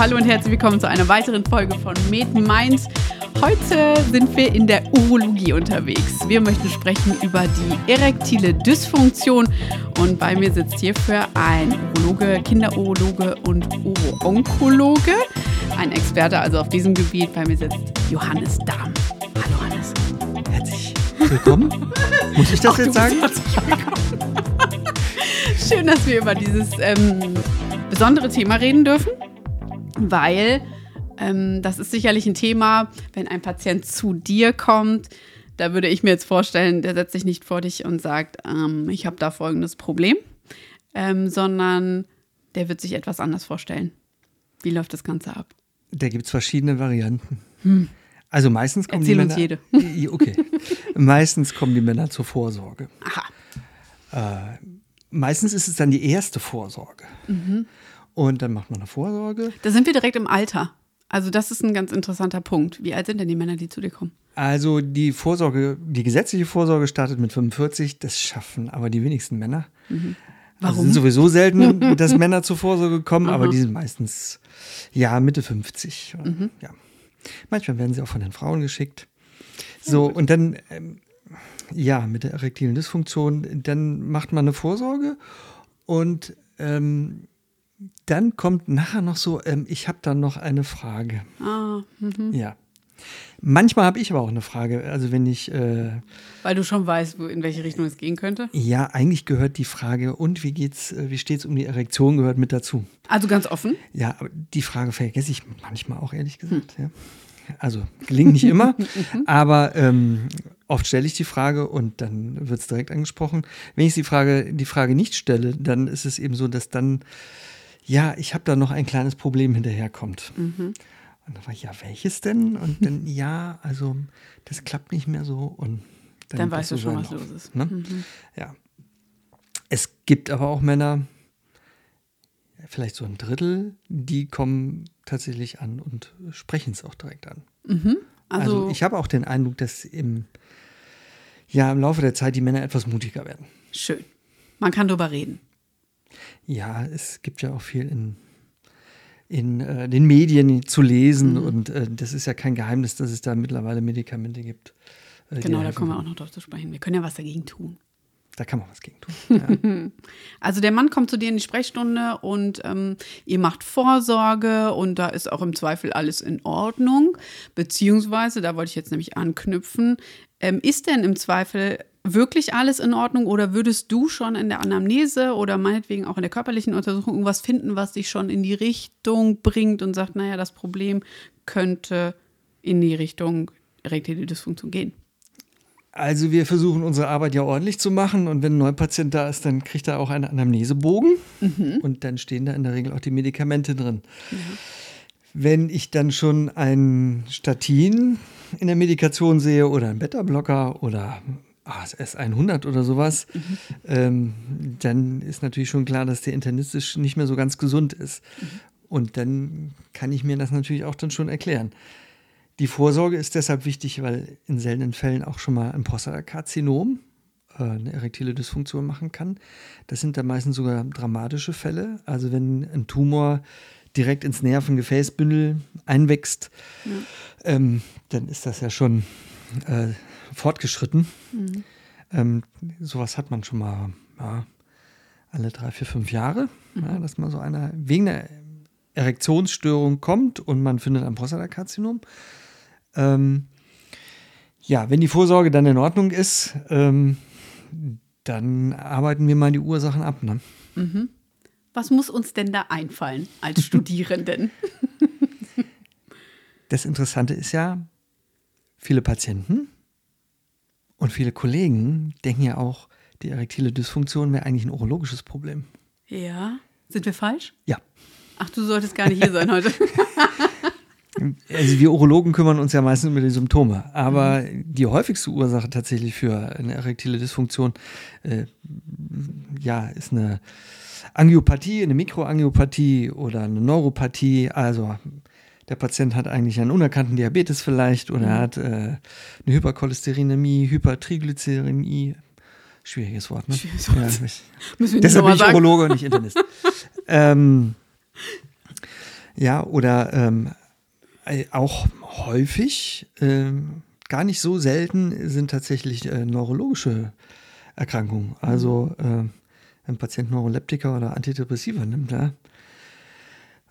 hallo und herzlich willkommen zu einer weiteren Folge von Med Mind. Heute sind wir in der Urologie unterwegs. Wir möchten sprechen über die erektile Dysfunktion und bei mir sitzt hierfür ein Urologe, Kinderurologe und Uro-Onkologe, ein Experte also auf diesem Gebiet. Bei mir sitzt Johannes Dahm. Hallo Hannes. Herzlich willkommen. Muss ich das Auch jetzt sagen? herzlich willkommen. Schön, dass wir über dieses ähm, besondere Thema reden dürfen, weil ähm, das ist sicherlich ein Thema, wenn ein Patient zu dir kommt, da würde ich mir jetzt vorstellen, der setzt sich nicht vor dich und sagt, ähm, ich habe da folgendes Problem, ähm, sondern der wird sich etwas anders vorstellen. Wie läuft das Ganze ab? Da gibt es verschiedene Varianten. Also meistens kommen Hm. Erzähl die Männer. jede. Okay. meistens kommen die Männer zur Vorsorge. Aha. Meistens ist es dann die erste Vorsorge. Mhm. Und dann macht man eine Vorsorge. Da sind wir direkt im Alter. Also das ist ein ganz interessanter Punkt. Wie alt sind denn die Männer, die zu dir kommen? Also die Vorsorge, die gesetzliche Vorsorge startet mit 45. Das schaffen aber die wenigsten Männer. Also Mhm. Warum? es sind sowieso selten, dass Männer zur Vorsorge kommen, aber Aha. die sind meistens ja Mitte 50. Mhm. Ja. Manchmal werden sie auch von den Frauen geschickt. So, und dann, ähm, ja, mit der erektilen Dysfunktion, dann macht man eine Vorsorge und ähm, dann kommt nachher noch so, ähm, ich habe da noch eine Frage. Ah, mhm. Ja. Manchmal habe ich aber auch eine Frage. Also wenn ich, äh, Weil du schon weißt, wo, in welche Richtung es gehen könnte. ja, eigentlich gehört die Frage, und wie geht's, äh, wie steht's um die Erektion, gehört mit dazu. Also ganz offen. Ja, aber die Frage vergesse ich manchmal auch, ehrlich gesagt. Ja. Also gelingt nicht immer, aber ähm, oft stelle ich die Frage und dann wird es direkt angesprochen. Wenn ich die Frage, die Frage nicht stelle, dann ist es eben so, dass dann, ja, ich habe da noch ein kleines Problem hinterherkommt. Und dann war ich, ja, welches denn? Und dann, ja, also das klappt nicht mehr so und dann, Dann weißt du schon, was los ist. Ne? Mhm. Ja. Es gibt aber auch Männer, vielleicht so ein Drittel, die kommen tatsächlich an und sprechen es auch direkt an. Also, Also, ich habe auch den Eindruck, dass im, ja, im Laufe der Zeit die Männer etwas mutiger werden. schön. Man kann drüber reden. Ja, es gibt ja auch viel in, in äh, den Medien zu lesen und äh, das ist ja kein Geheimnis, dass es da mittlerweile Medikamente gibt. äh, Genau, da kommen wir auch noch drauf zu sprechen. Wir können ja was dagegen tun. Da kann man was gegen tun. Also der Mann kommt zu dir in die Sprechstunde und ähm, ihr macht Vorsorge und da ist auch im Zweifel alles in Ordnung. Beziehungsweise, da wollte ich jetzt nämlich anknüpfen, ähm, ist denn im Zweifel wirklich alles in Ordnung oder würdest du schon in der Anamnese oder meinetwegen auch in der körperlichen Untersuchung irgendwas finden, was dich schon in die Richtung bringt und sagt, naja, das Problem könnte in die Richtung erektile Dysfunktion gehen? Also wir versuchen unsere Arbeit ja ordentlich zu machen und wenn ein Neupatient da ist, dann kriegt er auch einen Anamnesebogen und dann stehen da in der Regel auch die Medikamente drin. Wenn ich dann schon ein Statin in der Medikation sehe oder einen Beta-Blocker oder ASS 100 oder sowas, ähm, dann ist natürlich schon klar, dass der internistisch nicht mehr so ganz gesund ist. Und dann kann ich mir das natürlich auch dann schon erklären. Die Vorsorge ist deshalb wichtig, weil in seltenen Fällen auch schon mal ein Prostatakarzinom äh, eine erektile Dysfunktion machen kann. Das sind dann meistens sogar dramatische Fälle. Also wenn ein Tumor direkt ins Nervengefäßbündel einwächst, ähm, dann ist das ja schon äh, fortgeschritten. Ähm, sowas hat man schon mal ja, alle drei, vier, fünf Jahre, ja, dass man so einer wegen einer Erektionsstörung kommt und man findet ein Prostatakarzinom. Ähm, ja, wenn die Vorsorge dann in Ordnung ist, ähm, dann arbeiten wir mal die Ursachen ab. Ne? Was muss uns denn da einfallen als Studierenden? Das Interessante ist ja, viele Patienten und viele Kollegen denken ja auch, die erektile Dysfunktion wäre eigentlich ein urologisches Problem. ja, sind wir falsch? Ja. Ach, du solltest gar nicht hier sein heute. Also wir Urologen kümmern uns ja meistens über die Symptome, aber die häufigste Ursache tatsächlich für eine erektile Dysfunktion äh, ja, ist eine Angiopathie, eine Mikroangiopathie oder eine Neuropathie. Also der Patient hat eigentlich einen unerkannten Diabetes vielleicht oder er hat äh, eine Hypercholesterinämie, Hypertriglycerämie. Schwieriges Wort, ne? Schwieriges Wort. Ja, ich, Müssen wir nicht Deshalb bin ich sagen. Urologe und nicht Internist. ähm, Ja, oder ähm, äh, auch häufig, ähm, gar nicht so selten, sind tatsächlich äh, neurologische Erkrankungen. Also äh, wenn ein Patient Neuroleptika oder Antidepressiva nimmt, ja.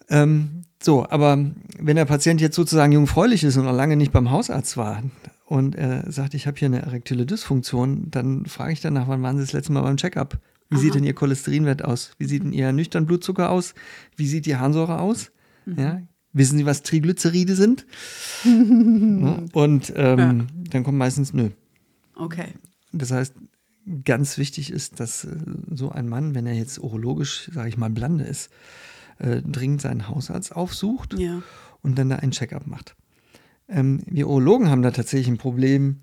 Ähm, so, aber wenn der Patient jetzt sozusagen jungfräulich ist und noch lange nicht beim Hausarzt war und er sagt, ich habe hier eine erektile Dysfunktion, dann frage ich danach, wann waren Sie das letzte Mal beim Checkup? Wie Aha. sieht denn Ihr Cholesterinwert aus? Wie sieht denn Ihr nüchtern Blutzucker aus? Wie sieht die Harnsäure aus? Mhm. Ja, wissen Sie, was Triglyceride sind? ja, und ähm, ja. dann kommt meistens nö. Okay. Das heißt, ganz wichtig ist, dass äh, so ein Mann, wenn er jetzt urologisch, sage ich mal, blande ist, äh, dringend seinen Hausarzt aufsucht ja. und dann da einen Checkup macht. Ähm, wir Urologen haben da tatsächlich ein Problem,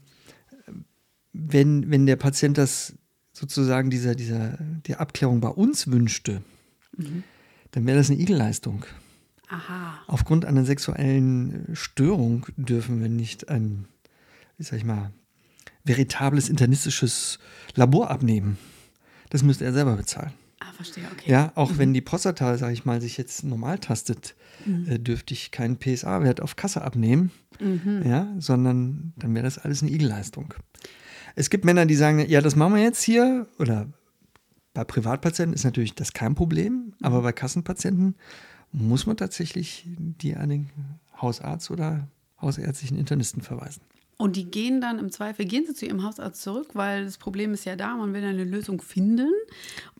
wenn, wenn der Patient das sozusagen dieser, dieser, die Abklärung bei uns wünschte, mhm. dann wäre das eine Igelleistung. Aha. Aufgrund einer sexuellen Störung dürfen wir nicht ein, wie sag ich mal, veritables internistisches Labor abnehmen. Das müsste er selber bezahlen. Ah, verstehe, okay. Ja, auch mhm. wenn die Prostata, sag ich mal, sich jetzt normal tastet, mhm. äh, dürfte ich keinen PSA-Wert auf Kasse abnehmen, mhm. ja, sondern dann wäre das alles eine Igelleistung. Es gibt Männer, die sagen, ja, das machen wir jetzt hier, oder bei Privatpatienten ist natürlich das kein Problem, aber mhm. bei Kassenpatienten muss man tatsächlich die an den Hausarzt oder hausärztlichen Internisten verweisen. Und die gehen dann im Zweifel, gehen sie zu ihrem Hausarzt zurück, weil das Problem ist ja da, man will eine Lösung finden.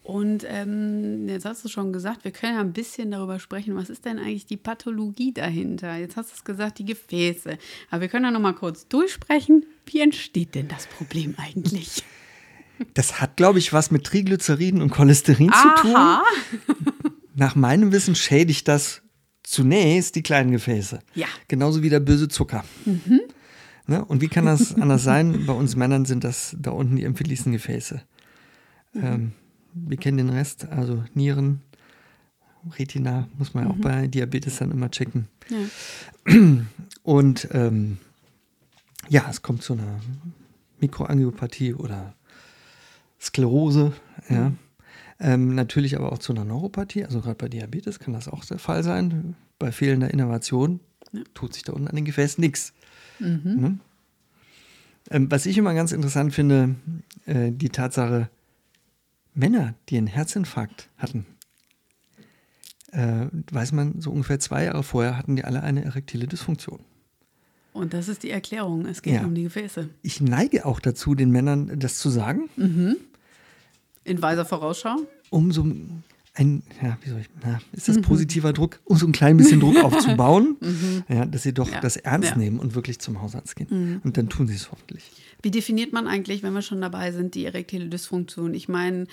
Und ähm, jetzt hast du schon gesagt, wir können ja ein bisschen darüber sprechen, was ist denn eigentlich die Pathologie dahinter? Jetzt hast du es gesagt, die Gefäße. Aber wir können ja noch mal kurz durchsprechen. Wie entsteht denn das Problem eigentlich? Das hat, glaube ich, was mit Triglyceriden und Cholesterin Aha. zu tun. Nach meinem Wissen schädigt das zunächst die kleinen Gefäße. Ja. Genauso wie der böse Zucker. Mhm. Ne? Und wie kann das anders sein? Bei uns Männern sind das da unten die empfindlichsten Gefäße. Mhm. Ähm, wir kennen den Rest, also Nieren, Retina, muss man ja mhm. auch bei Diabetes dann immer checken. Ja. Und ähm, ja, es kommt zu einer Mikroangiopathie oder Sklerose, ja. Mhm. Ähm, natürlich aber auch zu einer Neuropathie, also gerade bei Diabetes kann das auch der Fall sein. Bei fehlender Innovation ja. tut sich da unten an den Gefäßen nichts. Mhm. Ne? Ähm, was ich immer ganz interessant finde, äh, die Tatsache, Männer, die einen Herzinfarkt hatten, äh, weiß man, so ungefähr zwei Jahre vorher hatten die alle eine erektile Dysfunktion. Und das ist die Erklärung. Es geht ja. um die Gefäße. Ich neige auch dazu, den Männern das zu sagen. Mhm. In weiser Vorausschau? Umso ein, ja, wie soll ich, na, ist das mhm. positiver Druck, um so ein klein bisschen Druck aufzubauen, mhm. ja, dass sie doch ja. das ernst ja. nehmen und wirklich zum Hausarzt gehen. Mhm. Und dann tun sie es hoffentlich. Wie definiert man eigentlich, wenn wir schon dabei sind, die erektile Dysfunktion? Ich meine,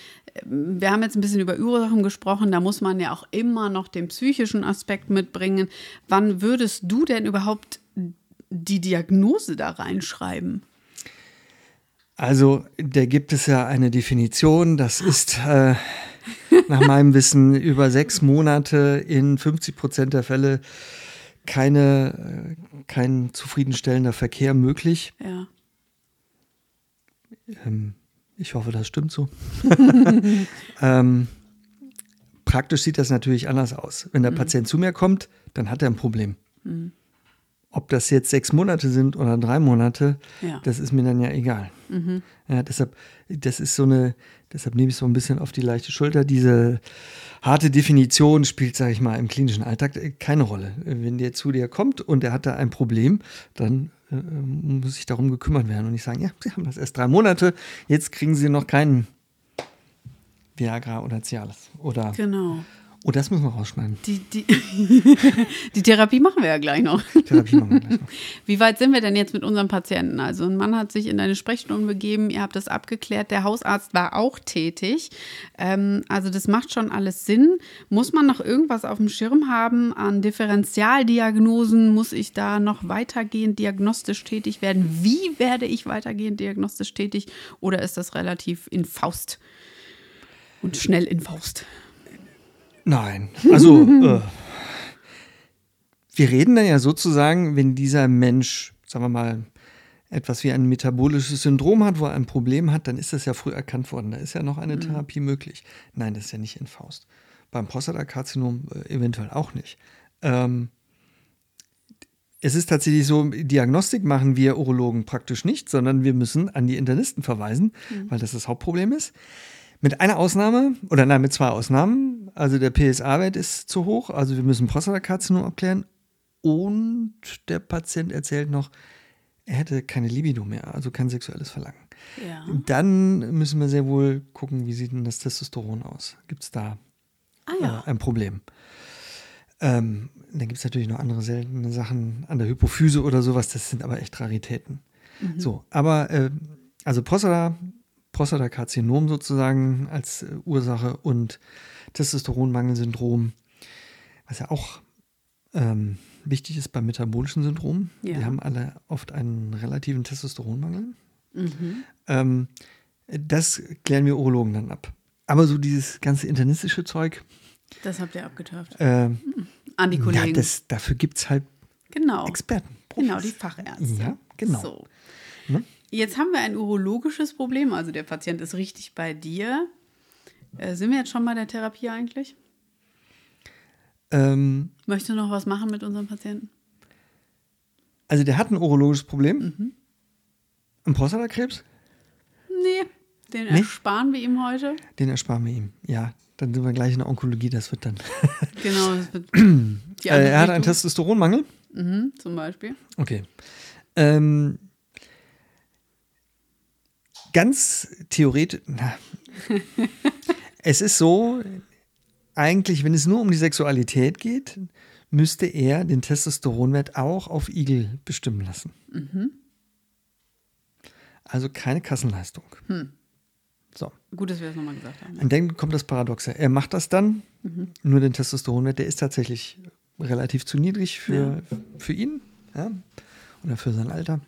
wir haben jetzt ein bisschen über Ursachen gesprochen, da muss man ja auch immer noch den psychischen Aspekt mitbringen. Wann würdest du denn überhaupt die Diagnose da reinschreiben? Also, da gibt es ja eine Definition, das ist äh, nach meinem Wissen über sechs Monate in 50 Prozent der Fälle keine, äh, kein zufriedenstellender Verkehr möglich. Ja. Ähm, ich hoffe, das stimmt so. ähm, praktisch sieht das natürlich anders aus. Wenn der mhm. Patient zu mir kommt, dann hat er ein Problem. Mhm. Ob das jetzt sechs Monate sind oder drei Monate, ja. das ist mir dann ja egal. Mhm. Ja, deshalb, das ist so eine, deshalb nehme ich so ein bisschen auf die leichte Schulter. Diese harte Definition spielt, sage ich mal, im klinischen Alltag keine Rolle. Wenn der zu dir kommt und er hat da ein Problem, dann äh, muss sich darum gekümmert werden und nicht sagen, ja, Sie haben das erst drei Monate, jetzt kriegen Sie noch keinen Viagra oder Cialis oder genau. Oh, das müssen wir rausschneiden. Die, die, die Therapie machen wir ja gleich noch. Therapie machen wir gleich noch. Wie weit sind wir denn jetzt mit unserem Patienten? Also ein Mann hat sich in eine Sprechstunde begeben, ihr habt das abgeklärt, der Hausarzt war auch tätig. Ähm, also das macht schon alles Sinn. Muss man noch irgendwas auf dem Schirm haben an Differentialdiagnosen? Muss ich da noch weitergehend diagnostisch tätig werden? Wie werde ich weitergehend diagnostisch tätig? Oder ist das relativ in Faust und schnell in Faust? Nein, also äh, wir reden dann ja sozusagen, wenn dieser Mensch, sagen wir mal, etwas wie ein metabolisches Syndrom hat, wo er ein Problem hat, dann ist das ja früh erkannt worden. Da ist ja noch eine mhm. Therapie möglich. Nein, das ist ja nicht in Faust. Beim Prostatakarzinom äh, eventuell auch nicht. Ähm, es ist tatsächlich so, Diagnostik machen wir Urologen praktisch nicht, sondern wir müssen an die Internisten verweisen, mhm. weil das das Hauptproblem ist. Mit einer Ausnahme, oder nein, mit zwei Ausnahmen. Also der PSA-Wert ist zu hoch, also wir müssen Prostatakarzinom abklären. Und der Patient erzählt noch, er hätte keine Libido mehr, also kein sexuelles Verlangen. Ja. Dann müssen wir sehr wohl gucken, wie sieht denn das Testosteron aus? Gibt es da ah, ja. äh, ein Problem? Ähm, dann gibt es natürlich noch andere seltene Sachen an der Hypophyse oder sowas, das sind aber echt Raritäten. Mhm. So, aber äh, also Prostata, Prostatakarzinom sozusagen als äh, Ursache und Testosteronmangelsyndrom, was ja auch ähm, wichtig ist beim metabolischen Syndrom. Ja. Die haben alle oft einen relativen Testosteronmangel. Mhm. Ähm, das klären wir Urologen dann ab. Aber so dieses ganze internistische Zeug, das habt ihr abgetauft. Äh, An die Kollegen. Ja, das, dafür gibt es halt genau. Experten. Profis. Genau, die Fachärzte. Ja, genau. So. Ne? Jetzt haben wir ein urologisches Problem. Also der Patient ist richtig bei dir. Äh, sind wir jetzt schon bei der Therapie eigentlich? Ähm, Möchtest du noch was machen mit unserem Patienten? Also der hat ein urologisches Problem. Mhm. Ein Prostatakrebs? Nee, den nee? ersparen wir ihm heute. Den ersparen wir ihm, ja. Dann sind wir gleich in der Onkologie, das wird dann. genau, das wird. äh, er hat einen Testosteronmangel. Mhm, zum Beispiel. Okay. Ähm, ganz theoretisch. Na, es ist so, eigentlich, wenn es nur um die Sexualität geht, müsste er den Testosteronwert auch auf Igel bestimmen lassen. Mhm. Also keine Kassenleistung. Hm. So. Gut, dass wir das nochmal gesagt haben. Und dann kommt das Paradoxe. Er macht das dann, mhm. nur den Testosteronwert, der ist tatsächlich relativ zu niedrig für, ja. für ihn ja, oder für sein Alter.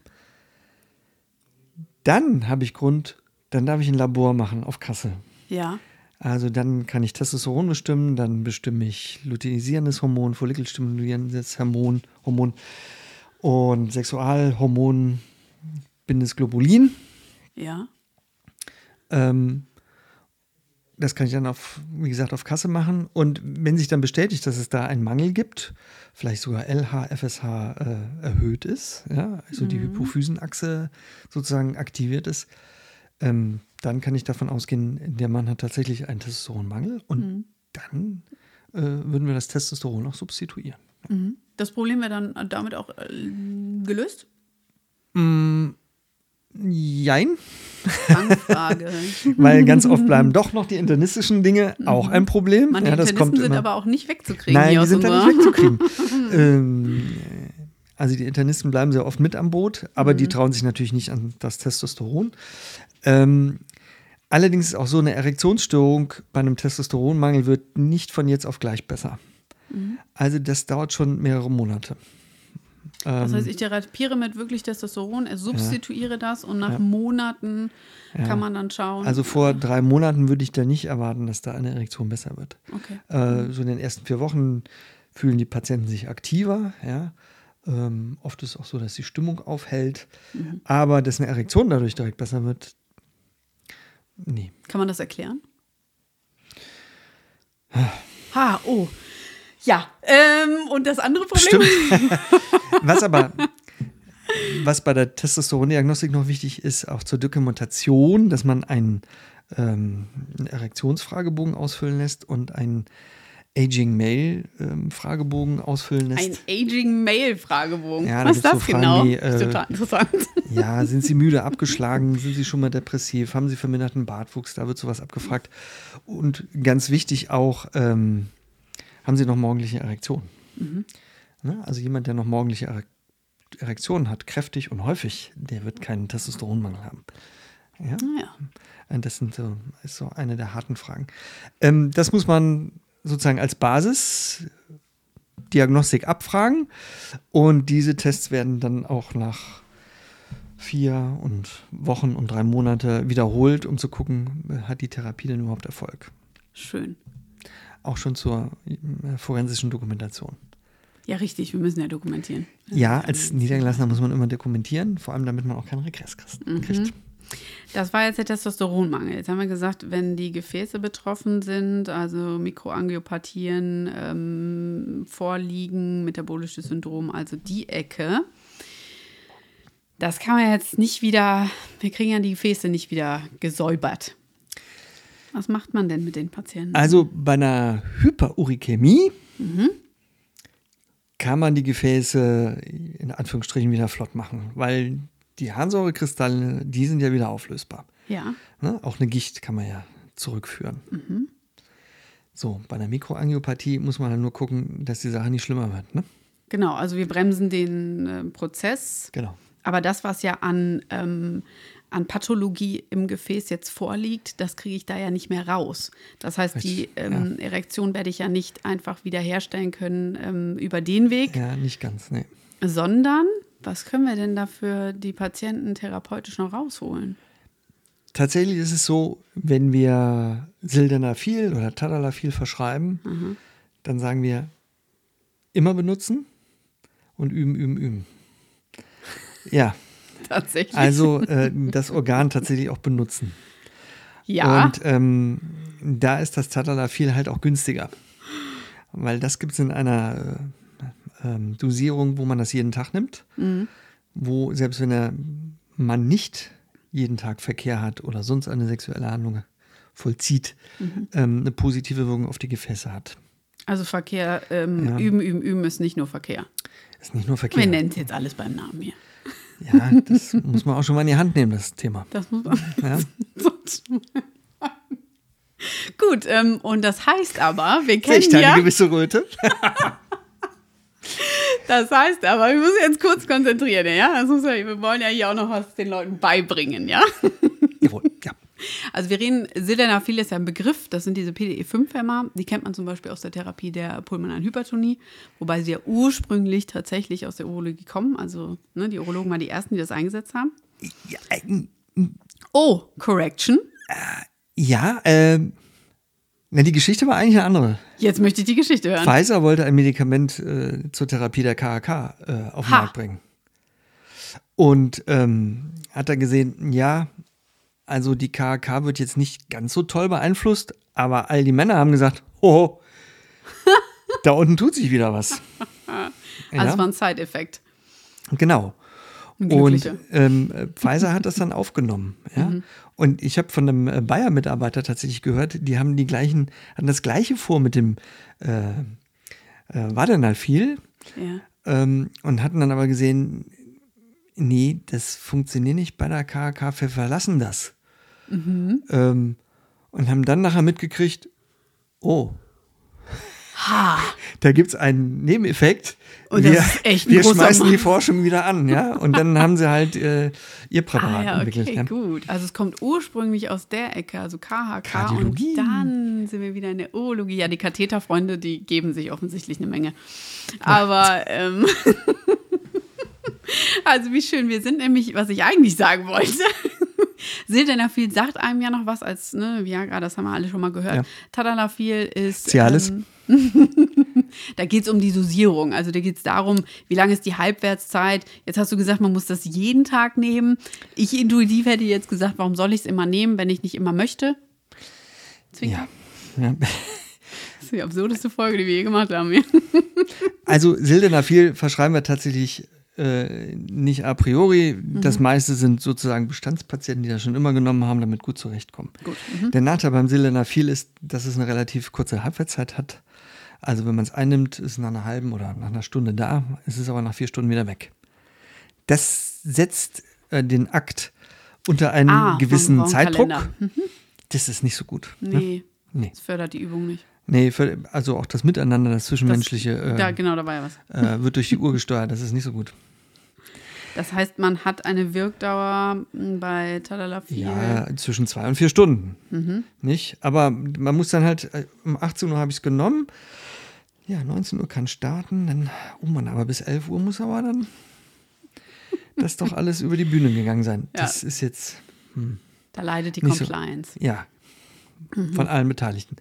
Dann habe ich Grund, dann darf ich ein Labor machen auf Kasse. Ja. Also dann kann ich Testosteron bestimmen, dann bestimme ich luteinisierendes Hormon, follikelstimulierendes Hormon, Hormon und Sexualhormon bindes Globulin. Ja. Ähm, das kann ich dann auf, wie gesagt, auf Kasse machen. Und wenn sich dann bestätigt, dass es da einen Mangel gibt, vielleicht sogar LH, FSH äh, erhöht ist, ja, also mhm. die Hypophysenachse sozusagen aktiviert ist, ähm, dann kann ich davon ausgehen, der Mann hat tatsächlich einen Testosteronmangel und mhm. dann äh, würden wir das Testosteron auch substituieren. Mhm. Das Problem wäre dann damit auch äh, gelöst? Mm, Jein. Fangfrage. Weil ganz oft bleiben doch noch die internistischen Dinge auch ein Problem. Manche ja, das Internisten kommt sind immer. aber auch nicht wegzukriegen. Nein, die sind da nicht wegzukriegen. ähm, also die Internisten bleiben sehr oft mit am Boot, aber mhm. die trauen sich natürlich nicht an das Testosteron. Ähm, allerdings ist auch so eine Erektionsstörung bei einem Testosteronmangel wird nicht von jetzt auf gleich besser. Mhm. Also das dauert schon mehrere Monate. Das heißt, ähm, ich therapiere mit wirklich Testosteron, substituiere ja. das und nach ja. Monaten ja. kann man dann schauen. Also vor drei Monaten würde ich da nicht erwarten, dass da eine Erektion besser wird. Okay. Äh, so in den ersten vier Wochen fühlen die Patienten sich aktiver, ja. Ähm, oft ist es auch so, dass die Stimmung aufhält. Mhm. Aber dass eine Erektion dadurch direkt besser wird, nee. Kann man das erklären? ha, oh. Ja, ähm, und das andere Problem. Stimmt. was aber, was bei der Testosterondiagnostik noch wichtig ist, auch zur Dokumentation, dass man einen, ähm, einen Erektionsfragebogen ausfüllen lässt und einen Aging Male ähm, Fragebogen ausfüllen lässt. Ein Aging Male Fragebogen. Ja, Was ist das so genau? Wie, äh, das ist total interessant. Ja, sind Sie müde abgeschlagen? sind Sie schon mal depressiv? Haben Sie verminderten Bartwuchs? Da wird sowas abgefragt. Und ganz wichtig auch, ähm, haben Sie noch morgendliche Erektion? Mhm. Ne? Also jemand, der noch morgendliche Erektionen hat, kräftig und häufig, der wird keinen Testosteronmangel haben. Ja? ja. Das sind so, ist so eine der harten Fragen. Ähm, das muss man sozusagen als Basis Diagnostik abfragen und diese Tests werden dann auch nach vier und Wochen und drei Monate wiederholt, um zu gucken, hat die Therapie denn überhaupt Erfolg. Schön auch schon zur äh, forensischen Dokumentation. Ja, richtig, wir müssen ja dokumentieren. Ja, als Niedergelassener muss man immer dokumentieren, vor allem damit man auch keinen Regress kriegt. Mhm. Das war jetzt der Testosteronmangel. Jetzt haben wir gesagt, wenn die Gefäße betroffen sind, also Mikroangiopathien ähm, vorliegen, metabolisches Syndrom, also die Ecke, das kann man jetzt nicht wieder, wir kriegen ja die Gefäße nicht wieder gesäubert. Was macht man denn mit den Patienten? Also bei einer Hyperurikämie mhm. kann man die Gefäße in Anführungsstrichen wieder flott machen, weil die Harnsäurekristalle, die sind ja wieder auflösbar. Ja. Ne? Auch eine Gicht kann man ja zurückführen. Mhm. So, bei einer Mikroangiopathie muss man halt nur gucken, dass die Sache nicht schlimmer wird. Ne? Genau, also wir bremsen den äh, Prozess. Genau. Aber das, was ja an, ähm, an Pathologie im Gefäß jetzt vorliegt, das kriege ich da ja nicht mehr raus. Das heißt, Richtig, die ähm, ja. Erektion werde ich ja nicht einfach wiederherstellen können ähm, über den Weg. Ja, nicht ganz, nee. Sondern, was können wir denn dafür die Patienten therapeutisch noch rausholen? Tatsächlich ist es so, wenn wir Sildenafil oder Tadalafil verschreiben, mhm. dann sagen wir immer benutzen und üben, üben, üben. Ja. Tatsächlich. Also äh, das Organ tatsächlich auch benutzen. Ja. Und ähm, da ist das Tadalafil halt auch günstiger. Weil das gibt es in einer äh, ähm, Dosierung, wo man das jeden Tag nimmt. Mhm. Wo selbst wenn der Mann nicht jeden Tag Verkehr hat oder sonst eine sexuelle Handlung vollzieht, mhm. ähm, eine positive Wirkung auf die Gefäße hat. Also Verkehr, ähm, ja. üben, üben, üben ist nicht nur Verkehr. Ist nicht nur Verkehr. Wir nennen es jetzt alles beim Namen hier. Ja, das muss man auch schon mal in die Hand nehmen, das Thema. Das muss man. Ja. Gut, ähm, und das heißt aber, wir kennen Echt ja... eine gewisse Röte. das heißt aber, wir müssen jetzt kurz konzentrieren, ja? Das muss ja, wir wollen ja hier auch noch was den Leuten beibringen, ja? Also wir reden, Sildenafil ist ja ein Begriff, das sind diese PDE5-Hämmer, die kennt man zum Beispiel aus der Therapie der pulmonalen Hypertonie, wobei sie ja ursprünglich tatsächlich aus der Urologie kommen, also ne, die Urologen waren die Ersten, die das eingesetzt haben. Ja, äh, oh, Correction. Äh, ja, äh, na, die Geschichte war eigentlich eine andere. Jetzt möchte ich die Geschichte hören. Pfizer wollte ein Medikament äh, zur Therapie der KHK äh, auf den ha. Markt bringen. Und ähm, hat dann gesehen, ja, also die KHK wird jetzt nicht ganz so toll beeinflusst, aber all die Männer haben gesagt, oh, da unten tut sich wieder was. Also ja? war ein Side-Effekt. Genau. Und ähm, Pfizer hat das dann aufgenommen. Ja? Mhm. Und ich habe von einem äh, Bayer-Mitarbeiter tatsächlich gehört, die haben die gleichen, hatten das gleiche vor mit dem äh, äh, Vadenalfil ja. ähm, und hatten dann aber gesehen, nee, das funktioniert nicht bei der KHK, wir verlassen das. Mhm. Ähm, und haben dann nachher mitgekriegt, oh, ha. da gibt es einen Nebeneffekt. Und wir, das ist echt ein wir schmeißen Mann. die Forschung wieder an, ja. Und dann haben sie halt äh, ihr Präparat ah, ja, okay, entwickelt. Ja. gut. Also es kommt ursprünglich aus der Ecke, also KHK. Und dann sind wir wieder in der Urologie. Ja, die Katheterfreunde, die geben sich offensichtlich eine Menge. Aber ähm, also wie schön wir sind, nämlich, was ich eigentlich sagen wollte. Sildenafil sagt einem ja noch was als ne, Viagra, das haben wir alle schon mal gehört. Ja. Tadalafil ist. Cialis. Ähm, da geht es um die Dosierung. Also da geht es darum, wie lange ist die Halbwertszeit. Jetzt hast du gesagt, man muss das jeden Tag nehmen. Ich intuitiv hätte jetzt gesagt, warum soll ich es immer nehmen, wenn ich nicht immer möchte? Zwinker. Ja. ja. Das ist die absurdeste Folge, die wir je gemacht haben. also Sildenafil verschreiben wir tatsächlich äh, nicht a priori. Mhm. Das meiste sind sozusagen Bestandspatienten, die das schon immer genommen haben, damit gut zurechtkommen. Gut. Mhm. Der Nachteil beim Sildenafil ist, dass es eine relativ kurze Halbwertszeit hat. Also wenn man es einnimmt, ist es nach einer halben oder nach einer Stunde da, ist es aber nach vier Stunden wieder weg. Das setzt äh, den Akt unter einen ah, gewissen Zeitdruck. Mhm. Das ist nicht so gut. Ne? Nee, ne? nee. Das fördert die Übung nicht. Nee, für, also auch das Miteinander, das Zwischenmenschliche. Das, äh, ja, genau, da war ja was. Äh, wird durch die Uhr gesteuert, das ist nicht so gut. Das heißt, man hat eine Wirkdauer hm, bei Tadalafil. Ja, zwischen zwei und vier Stunden. Mhm. Nicht? Aber man muss dann halt, äh, um 18 Uhr habe ich es genommen. Ja, 19 Uhr kann starten. Dann, oh Mann, aber bis 11 Uhr muss aber dann das doch alles über die Bühne gegangen sein. Ja. Das ist jetzt. Hm, da leidet die Compliance. So, ja, mhm. von allen Beteiligten.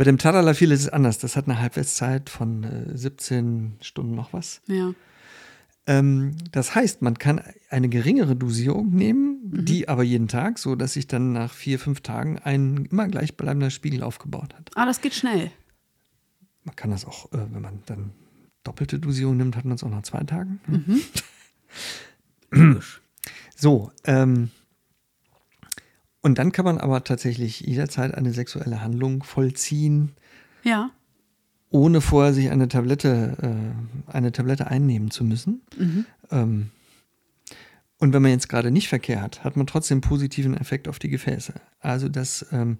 Bei dem Tadalafil ist es anders. Das hat eine Halbwertszeit von äh, 17 Stunden noch was. Ja. Ähm, das heißt, man kann eine geringere Dosierung nehmen, die aber jeden Tag, so dass sich dann nach vier, fünf Tagen ein immer gleichbleibender Spiegel aufgebaut hat. Ah, das geht schnell. Man kann das auch, äh, wenn man dann doppelte Dosierung nimmt, hat man es auch nach zwei Tagen. so, ähm, und dann kann man aber tatsächlich jederzeit eine sexuelle Handlung vollziehen, Ja. ohne vorher sich eine Tablette, äh, eine Tablette einnehmen zu müssen. Ähm, und wenn man jetzt gerade nicht Verkehr hat, hat man trotzdem positiven Effekt auf die Gefäße. Also, dass ähm,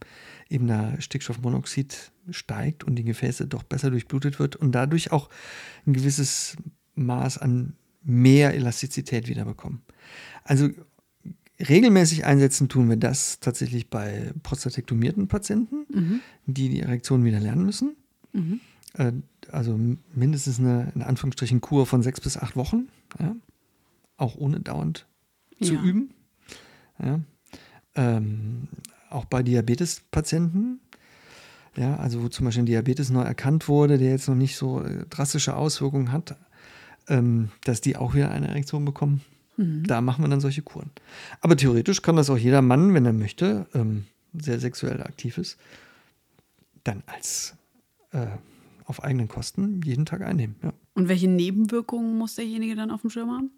eben da Stickstoffmonoxid steigt und die Gefäße doch besser durchblutet wird und dadurch auch ein gewisses Maß an mehr Elastizität wieder bekommen. Also regelmäßig einsetzen tun wir das tatsächlich bei prostatektomierten Patienten, die die Erektion wieder lernen müssen. Äh, also mindestens eine, in Anführungsstrichen, Kur von sechs bis acht Wochen. Ja? Auch ohne dauernd zu Ja. üben. Ja? Ähm, auch bei Diabetespatienten. Ja, also wo zum Beispiel ein Diabetes neu erkannt wurde, der jetzt noch nicht so äh, drastische Auswirkungen hat, ähm, dass die auch wieder eine Erektion bekommen. Da machen wir dann solche Kuren. Aber theoretisch kann das auch jeder Mann, wenn er möchte, ähm, sehr sexuell aktiv ist, dann als äh, auf eigenen Kosten jeden Tag einnehmen. Ja. Und welche Nebenwirkungen muss derjenige dann auf dem Schirm haben?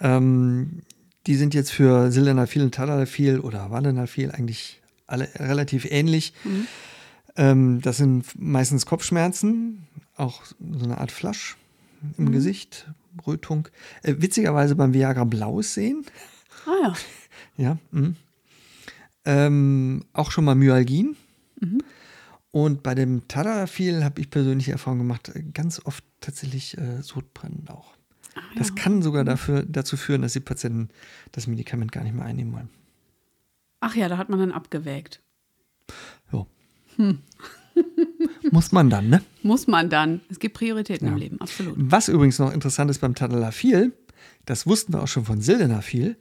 Ähm, die sind jetzt für Sildenafil und Tadalafil oder Valenafil eigentlich alle relativ ähnlich. Ähm, das sind meistens Kopfschmerzen, auch so eine Art Flasch im Gesicht, Rötung. Äh, witzigerweise beim Viagra blaues Sehen. Ah ja. Ja. mhm. Ähm, auch schon mal Myalgien. Und bei dem Tadalafil habe ich persönliche Erfahrung gemacht, äh, ganz oft tatsächlich äh, Sodbrennen auch. Das kann sogar dafür, dazu führen, dass die Patienten das Medikament gar nicht mehr einnehmen wollen. Ach ja, da hat man dann abgewägt. So. Muss man dann, ne? Muss man dann. Es gibt Prioritäten im Leben, absolut. Was übrigens noch interessant ist beim Tadalafil, das wussten wir auch schon von Sildenafil,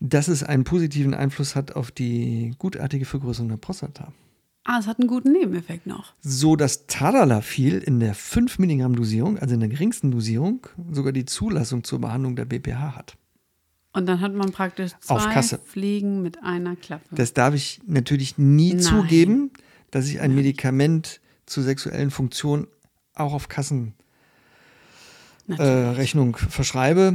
dass es einen positiven Einfluss hat auf die gutartige Vergrößerung der Prostata. Ah, es hat einen guten Nebeneffekt noch. So dass Tadalafil in der 5 Milligramm Dosierung, also in der geringsten Dosierung, sogar die Zulassung zur Behandlung der BPH hat. Und dann hat man praktisch Auf zwei Kasse. Fliegen mit einer Klappe. Das darf ich natürlich nie Nein. zugeben, dass ich ein Medikament zur sexuellen Funktion auch auf Kassenrechnung äh, verschreibe.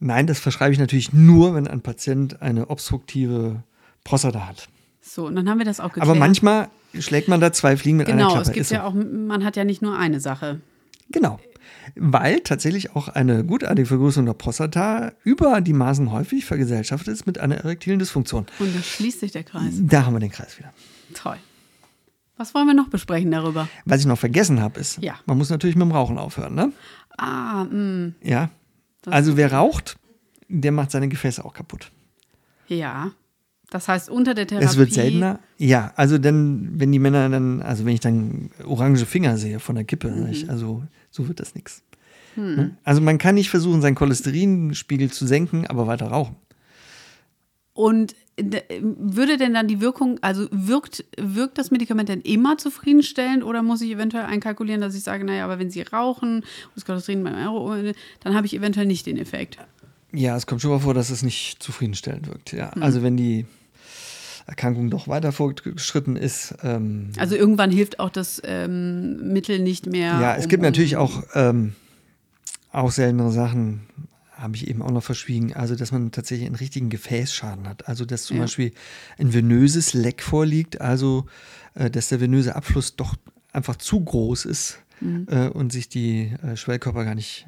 Nein, das verschreibe ich natürlich nur, wenn ein Patient eine obstruktive Prostata hat. so, und dann haben wir das auch geklärt. Aber manchmal schlägt man da zwei Fliegen mit einer Genau, Klappe. es gibt Ist ja auch, man hat ja nicht nur eine Sache. Genau. Weil tatsächlich auch eine gutartige Vergrößerung der Prostata über die Maßen häufig vergesellschaftet ist mit einer erektilen Dysfunktion. Und da schließt sich der Kreis. Da haben wir den Kreis wieder. Toll. Was wollen wir noch besprechen darüber? Was ich noch vergessen habe, ist, Ja. man muss natürlich mit dem Rauchen aufhören, ne? Ah, mh, Ja. Also wer raucht, der macht seine Gefäße auch kaputt. ja. Das heißt, unter der Therapie. Es wird seltener. Ja, also dann, wenn die Männer dann, also wenn ich dann orange Finger sehe von der Kippe, Mhm. ich, also so wird das nichts. Hm. Ne? Also man kann nicht versuchen, seinen Cholesterinspiegel zu senken, aber weiter rauchen. Und würde denn dann die Wirkung, also wirkt, wirkt das Medikament denn immer zufriedenstellend oder muss ich eventuell einkalkulieren, dass ich sage, naja, aber wenn Sie rauchen, Euro, dann habe ich eventuell nicht den Effekt. Ja, es kommt schon mal vor, dass es nicht zufriedenstellend wirkt. Ja, Hm. also wenn die Erkrankung doch weiter fortgeschritten ist. Ähm, Also irgendwann hilft auch das ähm, Mittel nicht mehr. ja, es um- gibt natürlich auch, ähm, auch seltenere Sachen, habe ich eben auch noch verschwiegen. Also, dass man tatsächlich einen richtigen Gefäßschaden hat. Also, dass zum Ja. Beispiel ein venöses Leck vorliegt, also, äh, dass der venöse Abfluss doch einfach zu groß ist Mhm. äh, und sich die äh, Schwellkörper gar nicht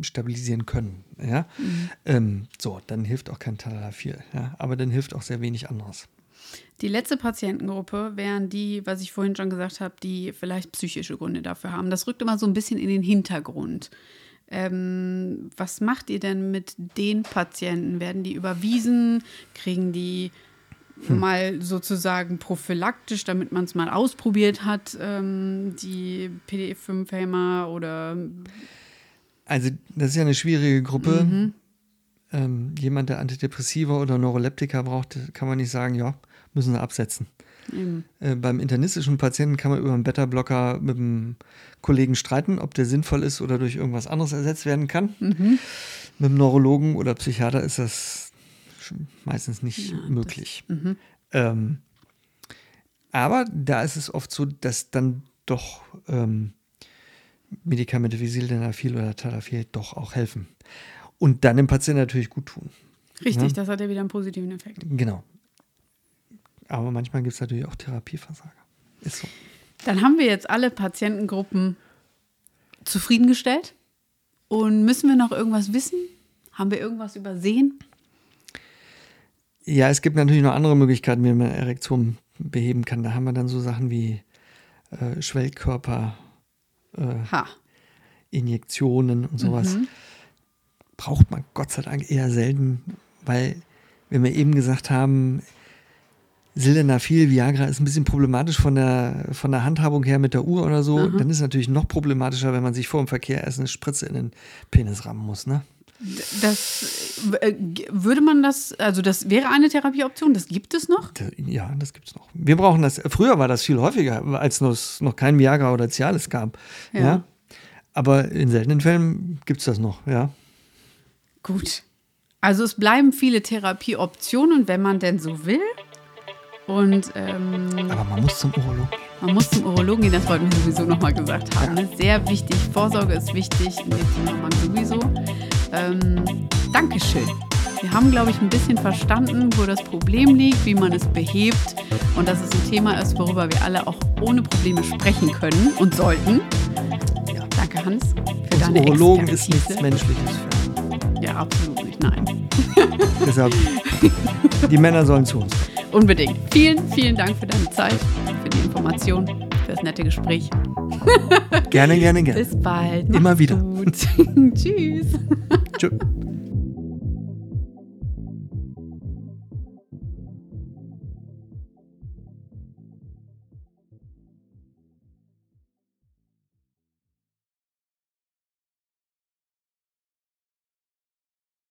stabilisieren können. Ja? Mhm. Ähm, so, dann hilft auch kein Tadalafil. Ja? Aber dann hilft auch sehr wenig anderes. Die letzte Patientengruppe wären die, was ich vorhin schon gesagt habe, die vielleicht psychische Gründe dafür haben. Das rückt immer so ein bisschen in den Hintergrund. Ähm, was macht ihr denn mit den Patienten? Werden die überwiesen? Kriegen die mal sozusagen prophylaktisch, damit man es mal ausprobiert hat, ähm, die PD5-Hämmer oder Also, das ist ja eine schwierige Gruppe. Mhm. Ähm, jemand, der Antidepressiva oder Neuroleptika braucht, kann man nicht sagen, ja, müssen sie absetzen. Eben, Äh, beim internistischen Patienten kann man über einen Beta-Blocker mit dem Kollegen streiten, ob der sinnvoll ist oder durch irgendwas anderes ersetzt werden kann. Mhm. Mit dem Neurologen oder Psychiater ist das meistens nicht Ja, das- möglich. Ähm, aber da ist es oft so, dass dann doch ähm, Medikamente wie Sildenafil oder Tadafil doch auch helfen. Und dann dem Patienten natürlich gut tun. Richtig, Ja. das hat ja wieder einen positiven Effekt. Genau. Aber manchmal gibt es natürlich auch Therapieversager. Ist so. Dann haben wir jetzt alle Patientengruppen zufriedengestellt. Und müssen wir noch irgendwas wissen? Haben wir irgendwas übersehen? Ja, es gibt natürlich noch andere Möglichkeiten, wie man Erektion beheben kann. Da haben wir dann so Sachen wie äh, Schwellkörper, äh. Injektionen und sowas. Braucht man Gott sei Dank eher selten, weil, wenn wir eben gesagt haben, Sildenafil, Viagra ist ein bisschen problematisch von der, von der Handhabung her mit der Uhr oder so, dann ist es natürlich noch problematischer, wenn man sich vor dem Verkehr erst eine Spritze in den Penis rammen muss. Ne? Das äh, würde man das, also das wäre eine Therapieoption, das gibt es noch? Ja, das gibt's noch. Wir brauchen das. Früher war das viel häufiger, als es noch kein Viagra oder Cialis gab. Ja. Ja. Aber in seltenen Fällen gibt es das noch, ja. Gut. Also es bleiben viele Therapieoptionen, wenn man denn so will. Und ähm, Aber man muss zum Urologen. man muss zum Urologen gehen, das wollten wir sowieso nochmal gesagt haben. ne? Sehr wichtig, Vorsorge ist wichtig, Zusammenhang sowieso. Ähm, Dankeschön. Wir haben, glaube ich, ein bisschen verstanden, wo das Problem liegt, wie man es behebt und dass es ein Thema ist, worüber wir alle auch ohne Probleme sprechen können und sollten. Ja. Danke, Hans, für Als deine Urologen ist nichts Menschliches für. Ja, absolut nicht, nein. Deshalb, die Männer sollen zu uns. Unbedingt. Vielen, vielen Dank für deine Zeit, für die Information, für das nette Gespräch. Gerne, gerne, gerne. Bis bald. Immer Macht's wieder. Tschüss. Tschüss.